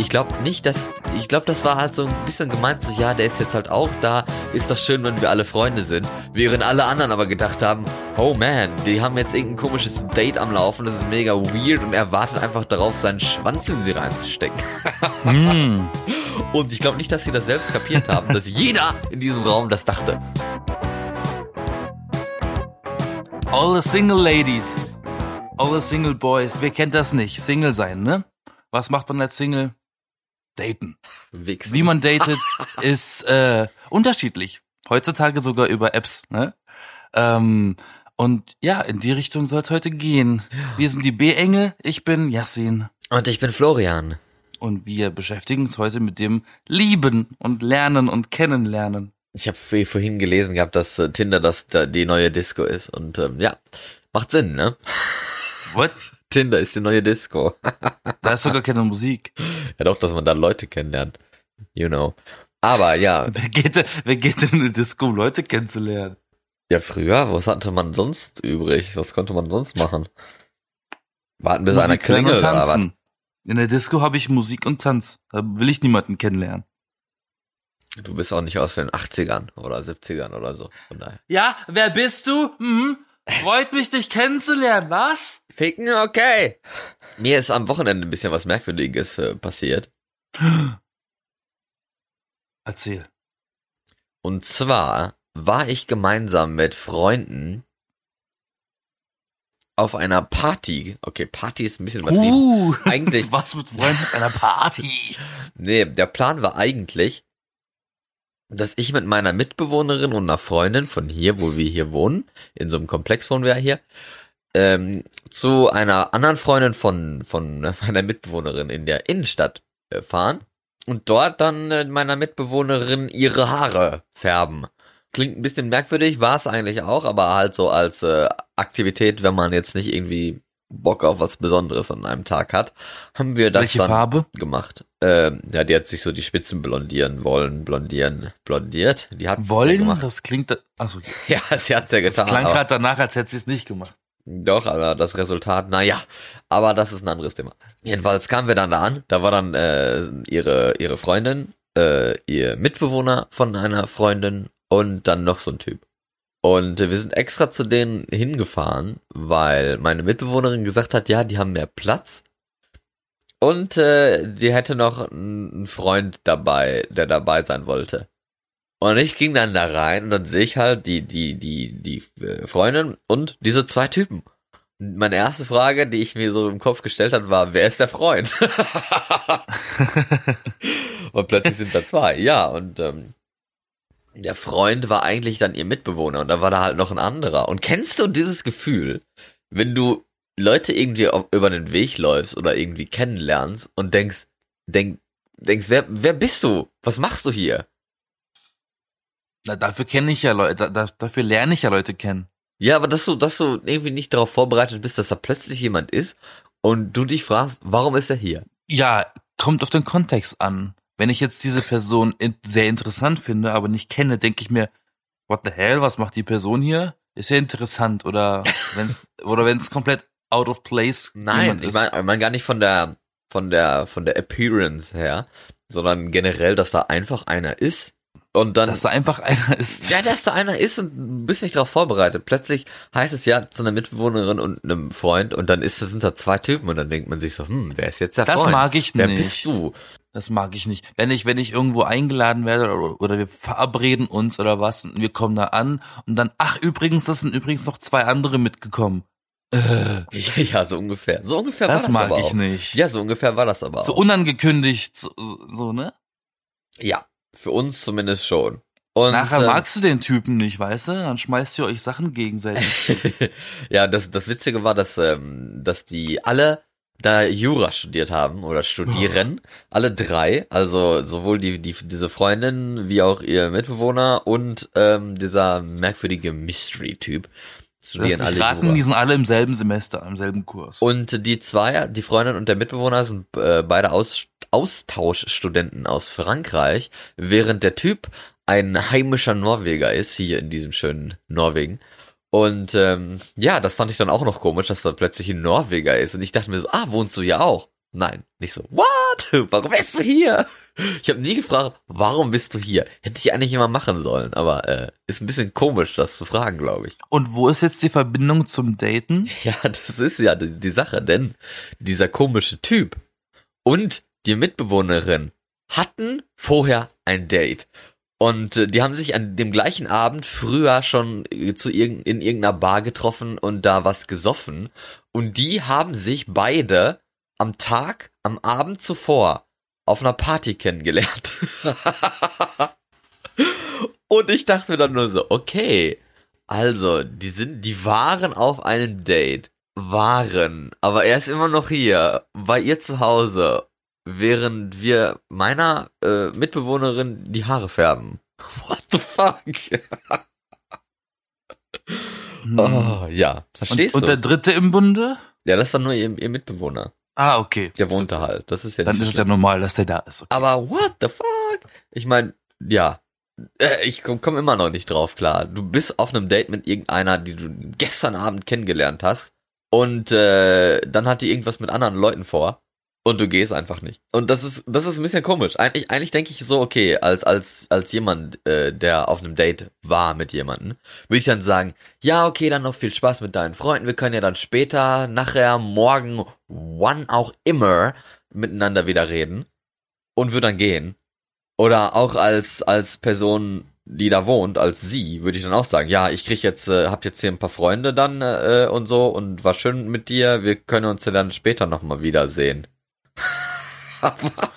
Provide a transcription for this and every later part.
ich glaube nicht, dass, ich glaube, das war halt so ein bisschen gemeint, so, ja, der ist jetzt halt auch da, ist doch schön, wenn wir alle Freunde sind. Während alle anderen aber gedacht haben, oh man, die haben jetzt irgendein komisches Date am Laufen, das ist mega weird und er wartet einfach darauf, seinen Schwanz in sie reinzustecken. Hm. Und ich glaube nicht, dass sie das selbst kapiert haben, dass jeder in diesem Raum das dachte. All the single ladies. All the single boys. Wer kennt das nicht? Single sein, ne? Was macht man als Single? Daten. Wichsen. Wie man datet, ist äh, unterschiedlich. Heutzutage sogar über Apps, ne? Ähm, und ja, in die Richtung soll es heute gehen. Wir sind die B-Engel, ich bin Yassin. Und ich bin Florian. Und wir beschäftigen uns heute mit dem Lieben und Lernen und Kennenlernen. Ich habe vorhin gelesen gehabt, dass äh, Tinder das da die neue Disco ist. Und ähm, ja, macht Sinn, ne? What? Tinder ist die neue Disco. Da ist sogar keine Musik. ja doch, dass man da Leute kennenlernt. You know. Aber ja, Wer geht, denn- wer geht denn in eine Disco, um Leute kennenzulernen? ja früher, was hatte man sonst übrig? Was konnte man sonst machen? Warten bis einer Musik hören klingelt und oder was? tanzen. In der Disco habe ich Musik und Tanz. Da will ich niemanden kennenlernen. Du bist auch nicht aus den 80ern oder 70ern oder so. Von daher. Ja, wer bist du? Hm? Freut mich, dich kennenzulernen, was? Ficken, okay. Mir ist am Wochenende ein bisschen was Merkwürdiges äh, passiert. Erzähl. Und zwar war ich gemeinsam mit Freunden auf einer Party. Okay, Party ist ein bisschen übertrieben. Uh, Eigentlich- was mit Freunden auf einer Party? Nee, der Plan war eigentlich, dass ich mit meiner Mitbewohnerin und einer Freundin von hier, wo wir hier wohnen, in so einem Komplex wohnen wir hier, ähm, zu einer anderen Freundin von, von meiner Mitbewohnerin in der Innenstadt äh, fahren und dort dann äh, meiner Mitbewohnerin ihre Haare färben. Klingt ein bisschen merkwürdig, war es eigentlich auch, aber halt so als äh, Aktivität, wenn man jetzt nicht irgendwie Bock auf was Besonderes an einem Tag hat, haben wir das Welche dann Farbe? gemacht. Ähm, ja, die hat sich so die Spitzen blondieren wollen, blondieren, blondiert. Die hat Wollen? gemacht. Das klingt, achso, Ja, sie hat's ja das getan. klang aber, gerade danach, als hätte sie es nicht gemacht. doch, aber das Resultat, naja, aber das ist ein anderes Thema. Jedenfalls kamen wir dann da an, da war dann äh, ihre ihre Freundin, äh, ihr Mitbewohner von einer Freundin und dann noch so ein Typ. Und wir sind extra zu denen hingefahren, weil meine Mitbewohnerin gesagt hat, ja, die haben mehr Platz. Und äh, die hätte noch einen Freund dabei, der dabei sein wollte. Und ich ging dann da rein und dann sehe ich halt die, die, die, die äh, Freundin und diese zwei Typen. Meine erste Frage, die ich mir so im Kopf gestellt hat, war, wer ist der Freund? und plötzlich sind da zwei, ja, und ähm, der Freund war eigentlich dann ihr Mitbewohner und da war da halt noch ein anderer. Und kennst du dieses Gefühl, wenn du Leute irgendwie auf, über den Weg läufst oder irgendwie kennenlernst und denkst, denk, denkst, wer, wer bist du? Was machst du hier? Na, dafür kenne ich ja Leute, da, da, dafür lerne ich ja Leute kennen. Ja, aber dass du, dass du irgendwie nicht darauf vorbereitet bist, dass da plötzlich jemand ist und du dich fragst, warum ist er hier? Ja, kommt auf den Kontext an. Wenn ich jetzt diese Person in, sehr interessant finde, aber nicht kenne, denke ich mir, what the hell, was macht die Person hier? Ist ja interessant oder wenn's oder wenn's komplett out of place Nein, ich meine ich mein gar nicht von der, von der, von der Appearance her, sondern generell, dass da einfach einer ist und dann dass da einfach einer ist. Ja, dass da einer ist und du bist nicht darauf vorbereitet. Plötzlich heißt es ja zu einer Mitbewohnerin und einem Freund und dann ist, sind da zwei Typen und dann denkt man sich so, hm, wer ist jetzt der Das Freund? mag ich wer nicht. bist du? Das mag ich nicht. Wenn ich, wenn ich irgendwo eingeladen werde oder, oder wir verabreden uns oder was und wir kommen da an und dann, ach übrigens, das sind übrigens noch zwei andere mitgekommen. Äh, Ja, ja, so ungefähr. So ungefähr das war das mag aber ich auch. nicht. Ja, so ungefähr war das aber so auch. unangekündigt, so, so, so ne? Ja, für uns zumindest schon. Und, Nachher ähm, magst du den Typen nicht, weißt du? Dann schmeißt ihr euch Sachen gegenseitig. ja, das, das Witzige war, dass, ähm, dass die alle da Jura studiert haben oder studieren. Alle drei, also sowohl die, die, diese Freundin wie auch ihr Mitbewohner und ähm, dieser merkwürdige Mystery-Typ studieren alle raten, Jura. die sind alle im selben Semester, im selben Kurs. Und die zwei, die Freundin und der Mitbewohner sind äh, beide aus, Austauschstudenten aus Frankreich, während der Typ ein heimischer Norweger ist, hier in diesem schönen Norwegen. Und ähm, ja, das fand ich dann auch noch komisch, dass da plötzlich ein Norweger ist. Und ich dachte mir so, ah, wohnst du ja auch? Nein, nicht so. What? Warum bist du hier? Ich habe nie gefragt, warum bist du hier? Hätte ich eigentlich immer machen sollen, aber äh, ist ein bisschen komisch, das zu fragen, glaube ich. Und wo ist jetzt die Verbindung zum Daten? Ja, das ist ja die, die Sache, denn dieser komische Typ und die Mitbewohnerin hatten vorher ein Date. Und äh, die haben sich an dem gleichen Abend früher schon äh, zu irg in irgendeiner Bar getroffen und da was gesoffen. Und die haben sich beide am Tag, am Abend zuvor auf einer Party kennengelernt. und ich dachte mir dann nur so, okay, also, die sind, die waren auf einem Date. Waren. Aber er ist immer noch hier, bei ihr zu Hause, während wir meiner äh, Mitbewohnerin die Haare färben. What the fuck? Hm. Oh, ja, verstehst und, du? und der dritte im Bunde? ja, das war nur ihr, ihr Mitbewohner. Ah, okay. Der wohnte halt. Das ist ja Dann ist es schlimm. ja normal, dass der da ist. Okay. Aber what the fuck? Ich meine, ja. Äh, Ich komme komm immer noch nicht drauf klar. Du bist auf einem Date mit irgendeiner, die du gestern Abend kennengelernt hast. Und äh, dann hat die irgendwas mit anderen Leuten vor. Und du gehst einfach nicht. Und das ist, das ist ein bisschen komisch. Eigentlich, eigentlich denke ich so, okay, als, als, als jemand, äh, der auf einem Date war mit jemandem, würde ich dann sagen, ja, okay, dann noch viel Spaß mit deinen Freunden. Wir können ja dann später, nachher, morgen, wann auch immer, miteinander wieder reden. Und würde dann gehen. Oder auch als, als Person, die da wohnt, als sie, würde ich dann auch sagen, ja, ich krieg jetzt, äh, hab jetzt hier ein paar Freunde dann äh, und so und war schön mit dir, wir können uns ja dann später nochmal wiedersehen. Aber,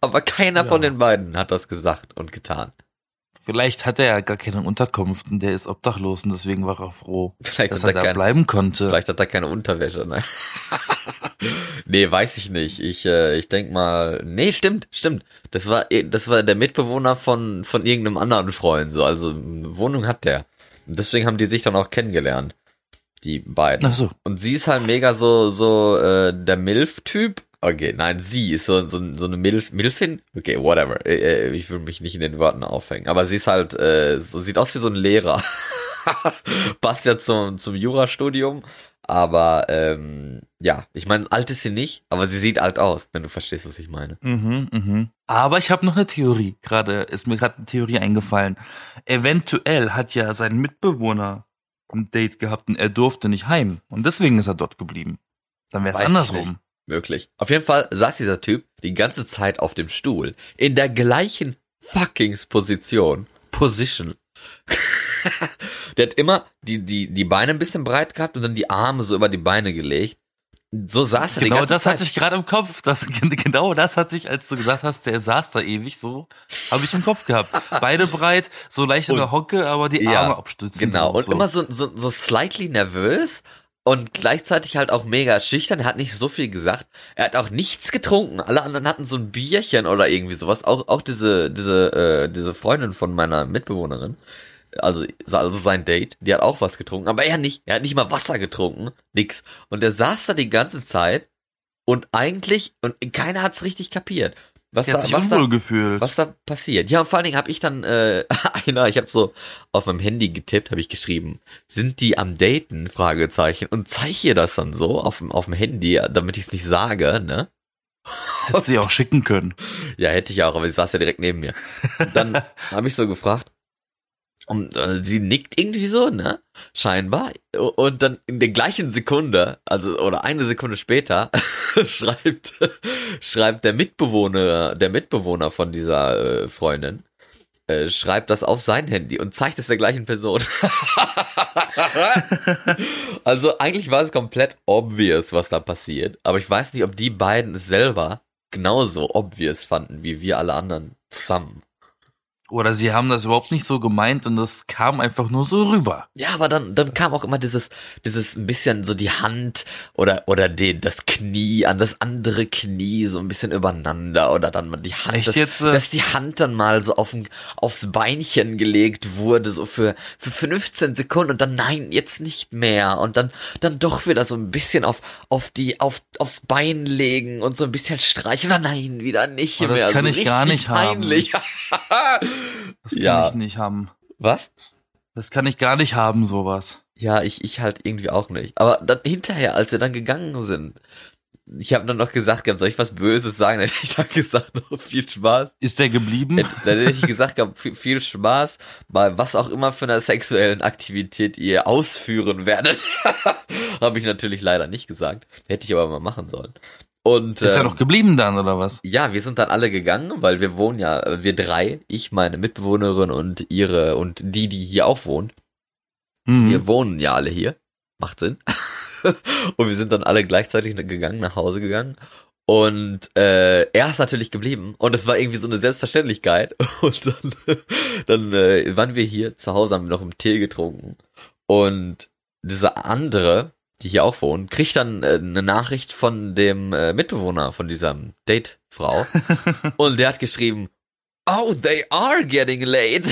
aber keiner Ja. von den beiden hat das gesagt und getan. Vielleicht hat er ja gar keine Unterkunft und der ist obdachlos und deswegen war er froh, Vielleicht dass hat er da keine, bleiben konnte. vielleicht hat er keine Unterwäsche, ne? nee, weiß ich nicht. Ich, äh, ich denk mal, nee, stimmt, stimmt. Das war, das war der Mitbewohner von, von irgendeinem anderen Freund, so, also, eine Wohnung hat der. Und deswegen haben die sich dann auch kennengelernt. Die beiden. Ach so. Und sie ist halt mega so, so, äh, der Milf-Typ. Okay, nein, sie ist so, so, so eine Milf, Milfin? Okay, whatever. Äh, Ich will mich nicht in den Worten aufhängen. Aber sie ist halt, äh, so, sieht aus wie so ein Lehrer. Passt ja zum, zum Jurastudium. Aber, ähm, ja, ich meine, alt ist sie nicht, aber sie sieht alt aus, wenn du verstehst, was ich meine. Mhm, mhm. Aber ich habe noch eine Theorie. Gerade ist mir gerade eine Theorie eingefallen. Eventuell hat ja sein Mitbewohner ein Date gehabt und er durfte nicht heim und deswegen ist er dort geblieben. Dann wäre es andersrum. Möglich. Auf jeden Fall saß dieser Typ die ganze Zeit auf dem Stuhl. In der gleichen fucking Position. Position. Der hat immer die, die, die Beine ein bisschen breit gehabt und dann die Arme so über die Beine gelegt. So saß er die Genau das Zeit. hatte ich gerade im Kopf. Das, genau das hatte ich, als du gesagt hast, der saß da ewig so, habe ich im Kopf gehabt. Beide breit, so leicht in der Hocke, aber die Ja, Arme abstützen. Genau. Und so. immer so, so, so slightly nervös und gleichzeitig halt auch mega schüchtern. Er hat nicht so viel gesagt. Er hat auch nichts getrunken. Alle anderen hatten so ein Bierchen oder irgendwie sowas. Auch, auch diese, diese, äh, diese Freundin von meiner Mitbewohnerin. Also, also sein Date, die hat auch was getrunken, aber er nicht. Er hat nicht mal Wasser getrunken. Nix. Und er saß da die ganze Zeit und eigentlich, und keiner hat's richtig kapiert. Was da, was da, was da passiert. Ja, und vor allen Dingen habe ich dann äh, einer, ich habe so auf meinem Handy getippt, habe ich geschrieben, sind die am Daten? Fragezeichen und zeige ihr das dann so auf dem auf dem Handy, damit ich es nicht sage, ne? Hätte sie auch schicken können. Ja, hätte ich auch, aber sie saß ja direkt neben mir. Dann habe ich so gefragt und äh, sie nickt irgendwie so, ne? Scheinbar. Und dann in der gleichen Sekunde, also oder eine Sekunde später, schreibt schreibt der Mitbewohner, der Mitbewohner von dieser äh, Freundin, äh, schreibt das auf sein Handy und zeigt es der gleichen Person. also eigentlich war es komplett obvious, was da passiert, aber ich weiß nicht, ob die beiden es selber genauso obvious fanden wie wir alle anderen zusammen. Oder sie haben das überhaupt nicht so gemeint und das kam einfach nur so rüber. Ja, aber dann, dann kam auch immer dieses, dieses ein bisschen so die Hand oder, oder den, das Knie an das andere Knie so ein bisschen übereinander oder dann mal die Hand, Echt dass, jetzt, äh? dass die Hand dann mal so auf aufs Beinchen gelegt wurde, so für, für 15 Sekunden und dann nein, jetzt nicht mehr und dann, dann doch wieder so ein bisschen auf, auf die, auf, aufs Bein legen und so ein bisschen streichen oder nein, wieder nicht Oh, das mehr. kann so ich gar nicht haben. Das kann Ja. ich nicht haben. Was? Das kann ich gar nicht haben, sowas. Ja, ich, ich halt irgendwie auch nicht. Aber dann hinterher, als wir dann gegangen sind, ich habe dann noch gesagt, gehabt, soll ich was Böses sagen? Dann hätte ich dann gesagt, noch viel Spaß. Ist der geblieben? Dann hätte ich gesagt, gehabt, viel, viel Spaß bei was auch immer für einer sexuellen Aktivität ihr ausführen werdet. habe ich natürlich leider nicht gesagt. Hätte ich aber mal machen sollen. Und Ist er ähm, noch geblieben dann, oder was? ja, wir sind dann alle gegangen, weil wir wohnen ja, äh, wir drei, ich, meine Mitbewohnerin und ihre und die, die hier auch wohnt. Hm. Wir wohnen ja alle hier. Macht Sinn. und wir sind dann alle gleichzeitig gegangen, nach Hause gegangen. Und äh, er ist natürlich geblieben. Und es war irgendwie so eine Selbstverständlichkeit. Und dann, dann äh, waren wir hier zu Hause, haben wir noch einen Tee getrunken. Und diese andere, die hier auch wohnt, kriegt dann äh, eine Nachricht von dem äh, Mitbewohner von dieser Date-Frau. und der hat geschrieben, Oh, they are getting late.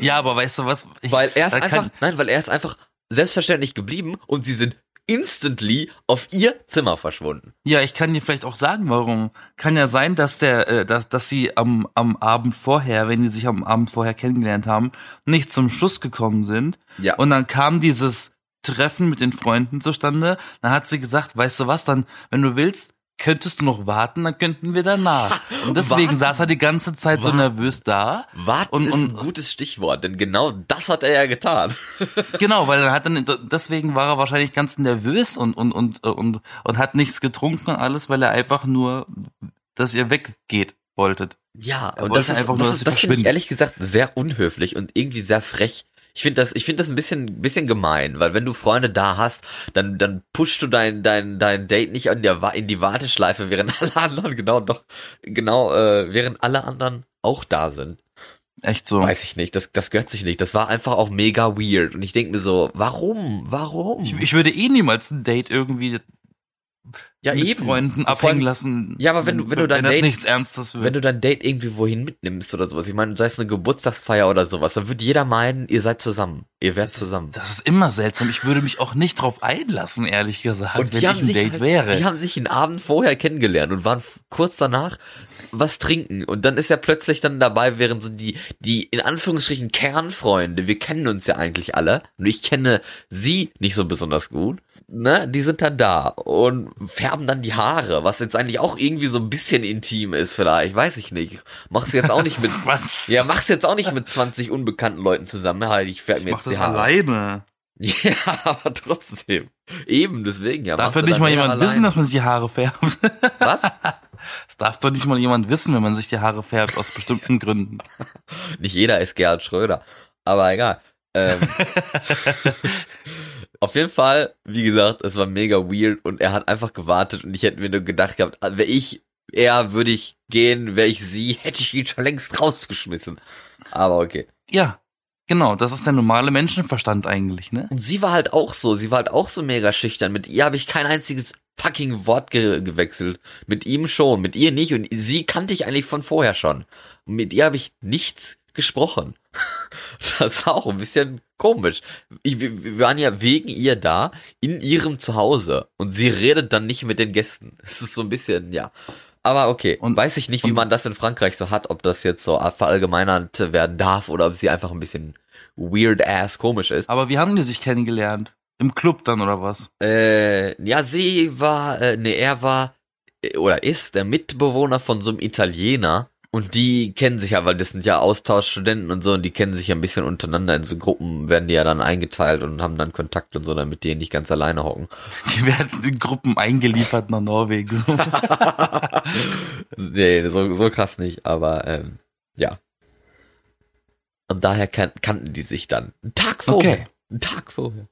Ja, aber weißt du was? Ich, weil er ist einfach, nein, weil er ist einfach selbstverständlich geblieben und sie sind instantly auf ihr Zimmer verschwunden. Ja, ich kann dir vielleicht auch sagen, warum. Kann ja sein, dass der, äh, dass, dass sie am, am Abend vorher, wenn die sich am Abend vorher kennengelernt haben, nicht zum Schluss gekommen sind. Ja. Und dann kam dieses Treffen mit den Freunden zustande. Dann hat sie gesagt, weißt du was, dann, wenn du willst, könntest du noch warten, dann könnten wir danach. Und deswegen Warten? saß er die ganze Zeit so Warten? nervös da. Warten Und- ist und- ein gutes Stichwort, denn genau das hat er ja getan. Genau, weil er hat dann, deswegen war er wahrscheinlich ganz nervös und, und, und, und, und hat nichts getrunken und alles, weil er einfach nur, dass ihr weggeht wolltet. Ja, Er und das ist, einfach nur, das, dass ist, das finde ich ehrlich gesagt sehr unhöflich und irgendwie sehr frech. Ich finde das, ich finde das ein bisschen, bisschen gemein, weil wenn du Freunde da hast, dann, dann pushst du dein, dein, dein Date nicht in, der, in die Warteschleife, während alle anderen genau doch, genau, äh, während alle anderen auch da sind. Echt so. Weiß ich nicht, das, das gehört sich nicht. Das war einfach auch mega weird. Und ich denke mir so, warum? Warum? Ich, ich würde eh niemals ein Date irgendwie ja, mit Freunden Vor abhängen lassen. Ja, aber wenn du- wenn du dein das Date- nichts Ernstes wird. Wenn du dein Date irgendwie wohin mitnimmst oder sowas, ich meine, sei es eine Geburtstagsfeier oder sowas, dann wird jeder meinen, ihr seid zusammen. Ihr werdet das, zusammen. Ist, das ist immer seltsam. Ich würde mich auch nicht drauf einlassen, ehrlich gesagt, wenn die ich ein Date halt, wäre. Die haben sich einen Abend vorher kennengelernt und waren kurz danach was trinken. Und dann ist er plötzlich dann dabei, während so die, die in Anführungsstrichen Kernfreunde, wir kennen uns ja eigentlich alle, und ich kenne sie nicht so besonders gut, ne, die sind dann da und färben dann die Haare, was jetzt eigentlich auch irgendwie so ein bisschen intim ist vielleicht, weiß ich nicht. Mach's jetzt auch nicht mit, Was? ja, mach's jetzt auch nicht mit 20 unbekannten Leuten zusammen, halt, ich färbe mir jetzt die Haare. alleine. Ja, aber trotzdem. Eben, deswegen, ja. Darf ja nicht mal jemand wissen, allein. dass man sich die Haare färbt. Was? Das darf doch nicht mal jemand wissen, wenn man sich die Haare färbt, aus bestimmten Gründen. Nicht jeder ist Gerhard Schröder. Aber egal. Ähm, auf jeden Fall, wie gesagt, es war mega weird und er hat einfach gewartet und ich hätte mir nur gedacht gehabt, wäre ich er, würde ich gehen, wäre ich sie, hätte ich ihn schon längst rausgeschmissen. Aber okay. Ja, genau, das ist der normale Menschenverstand eigentlich, ne? Und sie war halt auch so, sie war halt auch so mega schüchtern. Mit ihr habe ich kein einziges fucking Wort ge gewechselt. Mit ihm schon, mit ihr nicht. Und sie kannte ich eigentlich von vorher schon. Und mit ihr habe ich nichts gesprochen. Das ist auch ein bisschen komisch. Ich, wir, waren ja wegen ihr da, in ihrem Zuhause. Und sie redet dann nicht mit den Gästen. Es ist so ein bisschen, ja. Aber okay. Und weiß ich nicht, wie man das in Frankreich so hat, ob das jetzt so verallgemeinert werden darf oder ob sie einfach ein bisschen weird ass komisch ist. Aber wie haben die sich kennengelernt? Im Club dann oder was? Äh, ja, sie war, äh, nee, er war äh, oder ist der Mitbewohner von so einem Italiener. Und die kennen sich ja, weil das sind ja Austauschstudenten und so, und die kennen sich ja ein bisschen untereinander. In so Gruppen werden die ja dann eingeteilt und haben dann Kontakt und so, damit die nicht ganz alleine hocken. Die werden in Gruppen eingeliefert nach Norwegen. So. nee, so, so krass nicht, aber ähm, ja. Und daher kan kannten die sich dann. Einen Tag vorher. Okay. Einen Tag vorher.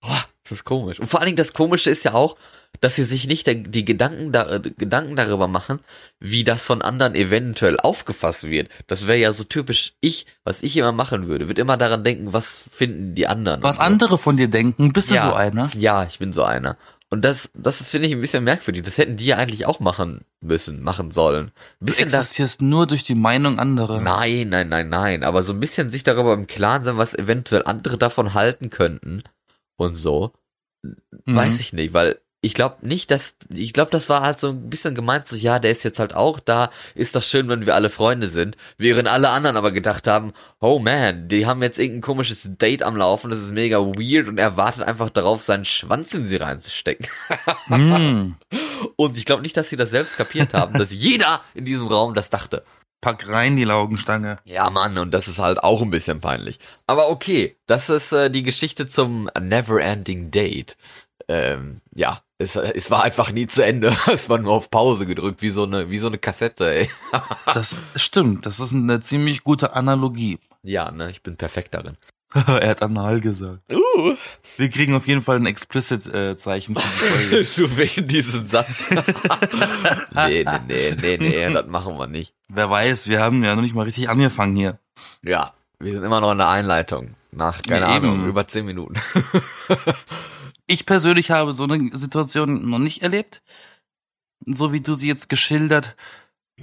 Boah, das ist komisch. Und vor allen Dingen das Komische ist ja auch, dass sie sich nicht der, die Gedanken, da, äh, Gedanken darüber machen, wie das von anderen eventuell aufgefasst wird. Das wäre ja so typisch ich, was ich immer machen würde. Würde immer daran denken, was finden die anderen. Was andere von dir denken, bist du Ja. so einer? Ja, ich bin so einer. Und das, das finde ich ein bisschen merkwürdig. Das hätten die ja eigentlich auch machen müssen, machen sollen. Ein Du bisschen das, existierst nur durch die Meinung anderer. nein, nein, nein, nein. Aber so ein bisschen sich darüber im Klaren sein, was eventuell andere davon halten könnten. Und so. Mhm. Weiß ich nicht, weil ich glaube nicht, dass, ich glaube, das war halt so ein bisschen gemeint, so, ja, der ist jetzt halt auch da, ist doch schön, wenn wir alle Freunde sind, während alle anderen aber gedacht haben, oh man, die haben jetzt irgendein komisches Date am Laufen, das ist mega weird und er wartet einfach darauf, seinen Schwanz in sie reinzustecken. Hm. Und ich glaube nicht, dass sie das selbst kapiert haben, dass jeder in diesem Raum das dachte. Pack rein die Laugenstange. Ja, Mann, und das ist halt auch ein bisschen peinlich. Aber okay, das ist äh, die Geschichte zum Neverending Date. Ähm, ja, es, es war einfach nie zu Ende. Es war nur auf Pause gedrückt, wie so eine, wie so eine Kassette, ey. Das stimmt, das ist eine ziemlich gute Analogie. Ja, ne, ich bin perfekt darin. er hat anal gesagt. Uh. Wir kriegen auf jeden Fall ein Explicit-Zeichen Folge. Du wegen diesem Satz. nee, nee, nee, nee, nee, das machen wir nicht. Wer weiß, wir haben ja noch nicht mal richtig angefangen hier. Ja, wir sind immer noch in der Einleitung. Nach, keine Ja, Ahnung, eben. über zehn Minuten. Ich persönlich habe so eine Situation noch nicht erlebt. So wie du sie jetzt geschildert,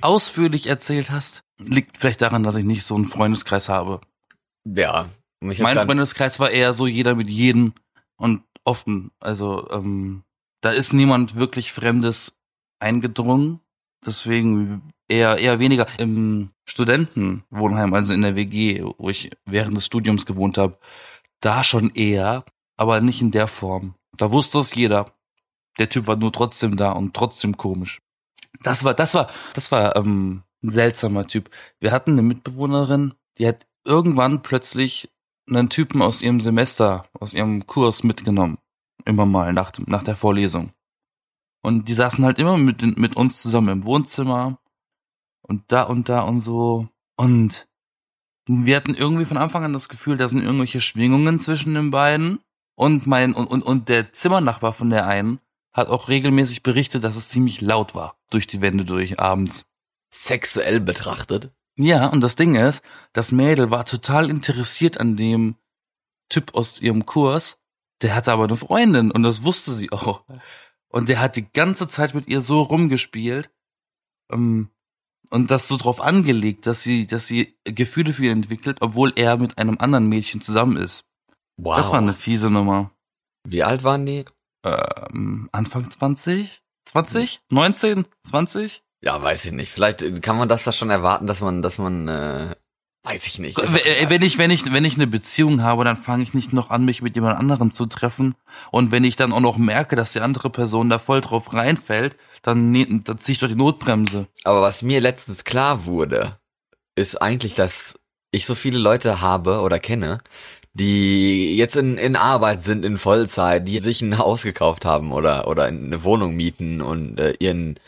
ausführlich erzählt hast. Liegt vielleicht daran, dass ich nicht so einen Freundeskreis habe. ja. Ich hab mein Freundeskreis war eher so jeder mit jedem und offen. Also ähm, da ist niemand wirklich Fremdes eingedrungen. Deswegen eher eher weniger im Studentenwohnheim, also in der WG, wo ich während des Studiums gewohnt habe. Da schon eher, aber nicht in der Form. Da wusste es jeder. Der Typ war nur trotzdem da und trotzdem komisch. Das war, das war, das war ähm, ein seltsamer Typ. Wir hatten eine Mitbewohnerin, die hat irgendwann plötzlich einen Typen aus ihrem Semester, aus ihrem Kurs mitgenommen. Immer mal nach, nach der Vorlesung. Und die saßen halt immer mit, mit uns zusammen im Wohnzimmer und da und da und so. Und wir hatten irgendwie von Anfang an das Gefühl, da sind irgendwelche Schwingungen zwischen den beiden. Und mein, und, und, und der Zimmernachbar von der einen hat auch regelmäßig berichtet, dass es ziemlich laut war. Durch die Wände durch abends. sexuell betrachtet. Ja, und das Ding ist, das Mädel war total interessiert an dem Typ aus ihrem Kurs. Der hatte aber eine Freundin und das wusste sie auch. Und der hat die ganze Zeit mit ihr so rumgespielt ähm, und das so drauf angelegt, dass sie, dass sie Gefühle für ihn entwickelt, obwohl er mit einem anderen Mädchen zusammen ist. Wow. Das war eine fiese Nummer. Wie alt waren die? Ähm, Anfang 20? 20? 19? 20? Ja, weiß ich nicht. Vielleicht kann man das da schon erwarten, dass man, dass man, äh, weiß ich nicht. Also, W- Wenn ich, wenn ich, wenn ich eine Beziehung habe, dann fange ich nicht noch an, mich mit jemand anderem zu treffen. Und wenn ich dann auch noch merke, dass die andere Person da voll drauf reinfällt, dann, ne- dann ziehe ich doch die Notbremse. Aber was mir letztens klar wurde, ist eigentlich, dass ich so viele Leute habe oder kenne, die jetzt in, in Arbeit sind, in Vollzeit, die sich ein Haus gekauft haben oder, oder eine Wohnung mieten und äh, ihren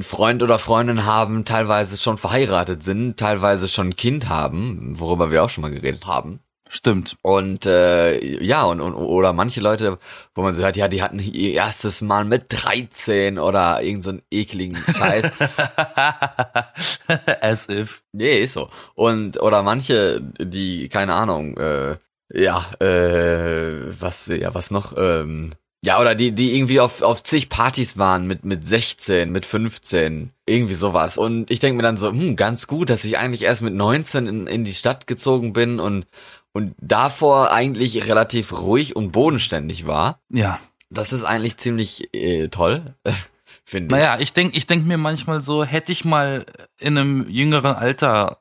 Freund oder Freundin haben, teilweise schon verheiratet sind, teilweise schon ein Kind haben, worüber wir auch schon mal geredet haben. Stimmt. Und äh, ja, und, und oder manche Leute, wo man so hört, ja, die hatten ihr erstes Mal mit 13 oder irgend so einen ekligen Scheiß. As if. Nee, ist so. Und, oder manche, die, keine Ahnung, äh, ja, äh, was, ja, was noch, ähm, ja, oder die, die irgendwie auf, auf zig Partys waren mit, mit 16, mit 15, irgendwie sowas. Und ich denke mir dann so, hm, ganz gut, dass ich eigentlich erst mit 19 in, in die Stadt gezogen bin und, und davor eigentlich relativ ruhig und bodenständig war. Ja. Das ist eigentlich ziemlich äh, toll, finde ich. Naja, ich denk, ich denk mir manchmal so, hätte ich mal in einem jüngeren Alter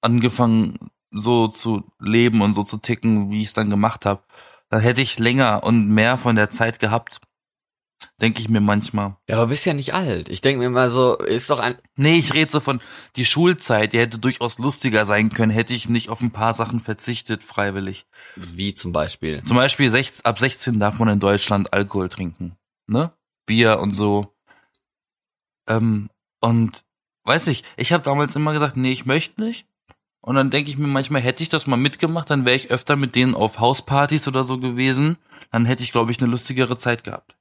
angefangen, so zu leben und so zu ticken, wie ich es dann gemacht habe, dann hätte ich länger und mehr von der Zeit gehabt. Denke ich mir manchmal. Ja, aber bist ja nicht alt. Ich denke mir mal so, ist doch ein, Nee, ich rede so von die Schulzeit, die hätte durchaus lustiger sein können, hätte ich nicht auf ein paar Sachen verzichtet, freiwillig. wie zum Beispiel. Zum Beispiel 16, ab 16 darf man in Deutschland Alkohol trinken. Ne? Bier und so. Ähm, und weiß ich, ich habe damals immer gesagt, nee, ich möchte nicht. Und dann denke ich mir manchmal, hätte ich das mal mitgemacht, dann wäre ich öfter mit denen auf Hauspartys oder so gewesen. Dann hätte ich, glaube ich, eine lustigere Zeit gehabt.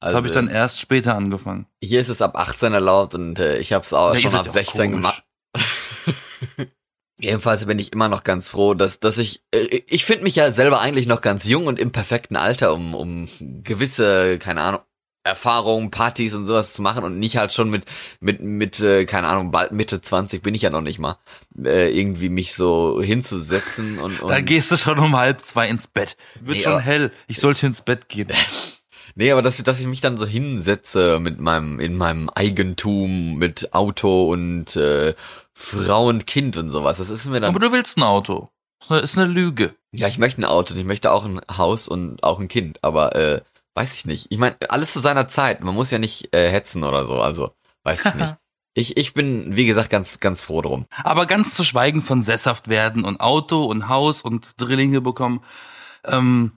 Das Also, habe ich dann erst später angefangen. Hier ist es ab 18 erlaubt und äh, ich habe es auch schon ab ja auch 16 komisch. gemacht. Jedenfalls bin ich immer noch ganz froh, dass, dass ich, äh, ich finde mich ja selber eigentlich noch ganz jung und im perfekten Alter, um, um gewisse, keine Ahnung, Erfahrungen, Partys und sowas zu machen und nicht halt schon mit, mit, mit, äh, keine Ahnung, bald Mitte 20 bin ich ja noch nicht mal, äh, irgendwie mich so hinzusetzen und, und Da gehst du schon um halb zwei ins Bett. Wird Nee, schon hell. Ich sollte ins Bett gehen. Nee, aber dass, dass ich mich dann so hinsetze mit meinem, in meinem Eigentum, mit Auto und äh, Frau und Kind und sowas. Das ist mir dann. Aber du willst ein Auto. Das ist eine Lüge. Ja, ich möchte ein Auto und ich möchte auch ein Haus und auch ein Kind, aber äh, weiß ich nicht. Ich meine, alles zu seiner Zeit. Man muss ja nicht äh, hetzen oder so, also weiß ich nicht. Ich, ich bin, wie gesagt, ganz, ganz froh drum. Aber ganz zu schweigen von sesshaft werden und Auto und Haus und Drillinge bekommen. Ähm,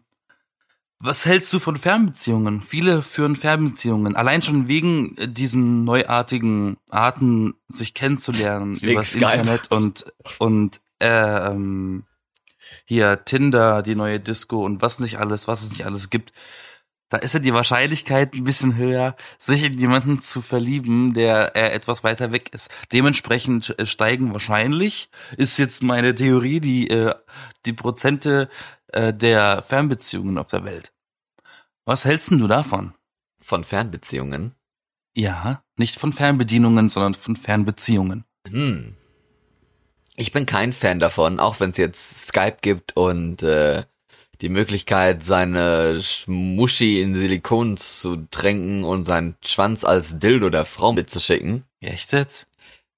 was hältst du von Fernbeziehungen? Viele führen Fernbeziehungen. Allein schon wegen diesen neuartigen Arten, sich kennenzulernen Wegen übers Skype. Internet und, und äh, ähm, hier Tinder, die neue Disco und was nicht alles, was es nicht alles gibt. Da ist ja die Wahrscheinlichkeit ein bisschen höher, sich in jemanden zu verlieben, der äh, etwas weiter weg ist. Dementsprechend äh, steigen wahrscheinlich, ist jetzt meine Theorie, die, äh, die Prozente äh, der Fernbeziehungen auf der Welt. Was hältst denn du davon? Von Fernbeziehungen. Ja, nicht von Fernbedienungen, sondern von Fernbeziehungen. Hm. Ich bin kein Fan davon, auch wenn es jetzt Skype gibt und äh, die Möglichkeit, seine Muschi in Silikon zu tränken und seinen Schwanz als Dildo der Frau mitzuschicken. Echt jetzt?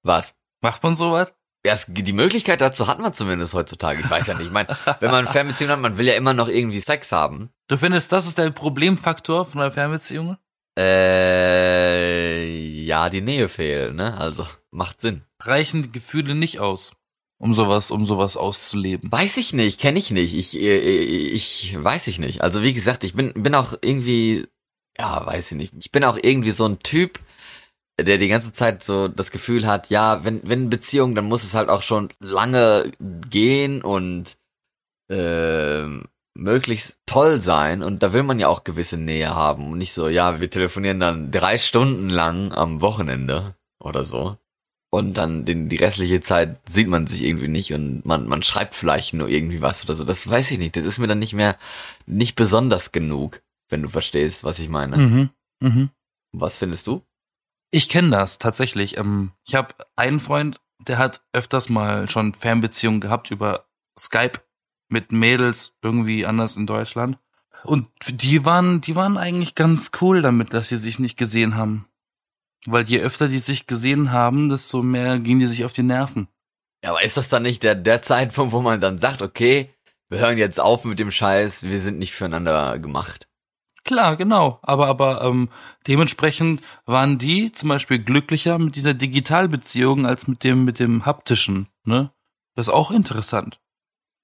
Was? Macht man sowas? Ja, es, die Möglichkeit dazu hat man zumindest heutzutage. Ich weiß ja nicht. Ich meine, wenn man eine Fernbeziehung hat, man will ja immer noch irgendwie Sex haben. Du findest, das ist der Problemfaktor von einer Fernbeziehung? Äh, ja, die Nähe fehlt, ne? Also, macht Sinn. Reichen die Gefühle nicht aus, um sowas, um sowas auszuleben? Weiß ich nicht, kenne ich nicht. Ich, äh, ich weiß ich nicht. Also wie gesagt, ich bin bin auch irgendwie, ja, weiß ich nicht. Ich bin auch irgendwie so ein Typ, der die ganze Zeit so das Gefühl hat, ja, wenn wenn Beziehung, dann muss es halt auch schon lange gehen und äh, möglichst toll sein. Und da will man ja auch gewisse Nähe haben und nicht so, ja, wir telefonieren dann drei Stunden lang am Wochenende oder so. Und dann den, die restliche Zeit sieht man sich irgendwie nicht und man, man schreibt vielleicht nur irgendwie was oder so. Das weiß ich nicht. Das ist mir dann nicht mehr, nicht besonders genug, wenn du verstehst, was ich meine. Mhm. Mhm. Was findest du? Ich kenne das tatsächlich. Ähm, ich habe einen Freund, der hat öfters mal schon Fernbeziehungen gehabt über Skype mit Mädels irgendwie anders in Deutschland. Und die waren, die waren eigentlich ganz cool damit, dass sie sich nicht gesehen haben. Weil je öfter die sich gesehen haben, desto mehr gingen die sich auf die Nerven. Ja, aber ist das dann nicht der, der Zeitpunkt, wo man dann sagt, okay, wir hören jetzt auf mit dem Scheiß, wir sind nicht füreinander gemacht? Klar, genau. Aber, aber ähm, dementsprechend waren die zum Beispiel glücklicher mit dieser Digitalbeziehung als mit dem, mit dem haptischen. Ne? Das ist auch interessant.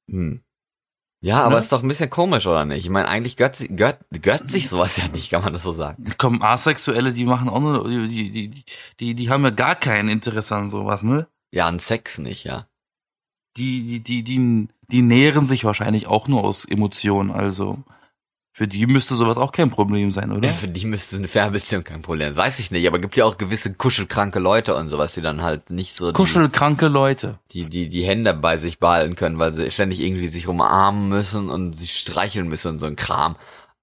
Hm. Ja, aber Ne? ist doch ein bisschen komisch, oder nicht? Ich meine, eigentlich si- gehört, gehört sich sowas ja nicht, kann man das so sagen. Komm, Asexuelle, die machen auch nur, die, die, die, die, die haben ja gar kein Interesse an sowas, ne? Ja, an Sex nicht, ja. Die, die, die, die, die nähren sich wahrscheinlich auch nur aus Emotionen, also für die müsste sowas auch kein Problem sein, oder? Ja, für die müsste eine Fernbeziehung kein Problem sein. Weiß ich nicht, aber gibt ja auch gewisse kuschelkranke Leute und sowas, die dann halt nicht so die, Kuschelkranke Leute. die, die, die Hände bei sich behalten können, weil sie ständig irgendwie sich umarmen müssen und sich streicheln müssen und so ein Kram.